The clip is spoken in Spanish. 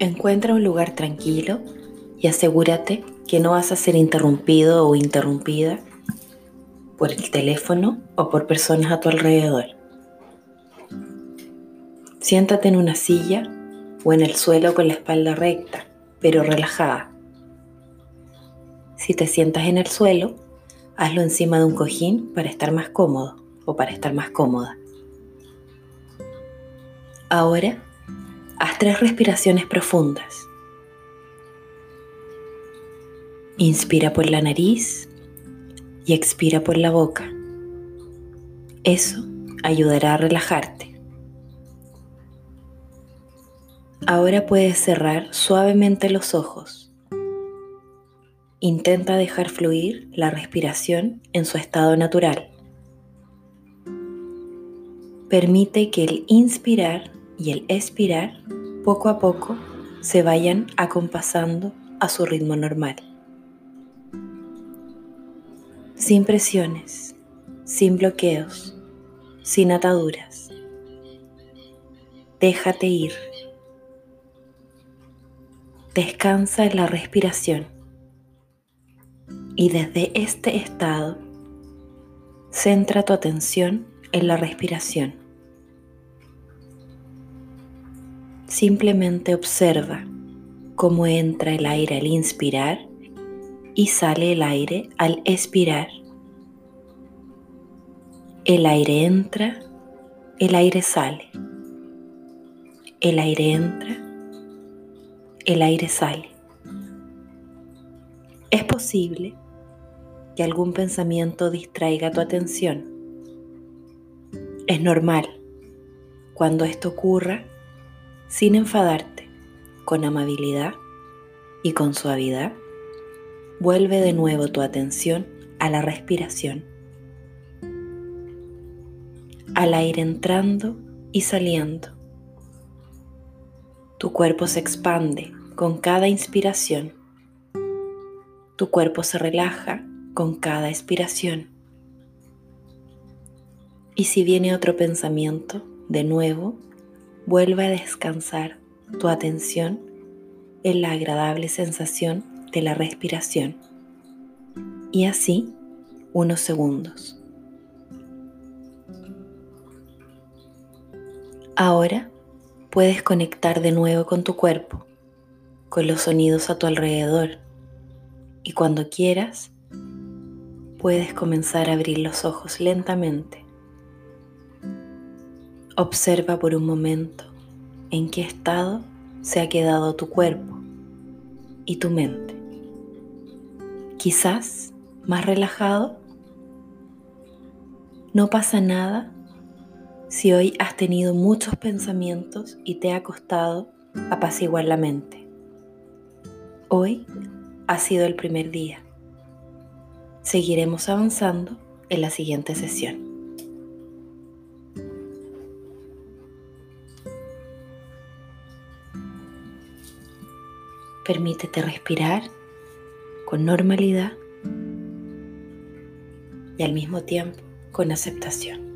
Encuentra un lugar tranquilo y asegúrate que no vas a ser interrumpido o interrumpida por el teléfono o por personas a tu alrededor. Siéntate en una silla o en el suelo con la espalda recta, pero relajada. Si te sientas en el suelo, hazlo encima de un cojín para estar más cómodo o para estar más cómoda. Ahora Haz tres respiraciones profundas. Inspira por la nariz y expira por la boca. Eso ayudará a relajarte. Ahora puedes cerrar suavemente los ojos. Intenta dejar fluir la respiración en su estado natural. Permite que el inspirar y el expirar poco a poco se vayan acompasando a su ritmo normal. Sin presiones, sin bloqueos, sin ataduras. Déjate ir. Descansa en la respiración. Y desde este estado, centra tu atención en la respiración. Simplemente observa cómo entra el aire al inspirar y sale el aire al expirar. El aire entra, el aire sale. El aire entra, el aire sale. Es posible que algún pensamiento distraiga tu atención. Es normal. Cuando esto ocurra, sin enfadarte, con amabilidad y con suavidad, vuelve de nuevo tu atención a la respiración, al aire entrando y saliendo. Tu cuerpo se expande con cada inspiración. Tu cuerpo se relaja con cada expiración. Y si viene otro pensamiento, de nuevo, vuelve a descansar tu atención en la agradable sensación de la respiración. Y así unos segundos. Ahora puedes conectar de nuevo con tu cuerpo, con los sonidos a tu alrededor y cuando quieras puedes comenzar a abrir los ojos lentamente Observa por un momento en qué estado se ha quedado tu cuerpo y tu mente. Quizás más relajado. No pasa nada si hoy has tenido muchos pensamientos y te ha costado apaciguar la mente. Hoy ha sido el primer día. Seguiremos avanzando en la siguiente sesión. Permítete respirar con normalidad y al mismo tiempo con aceptación.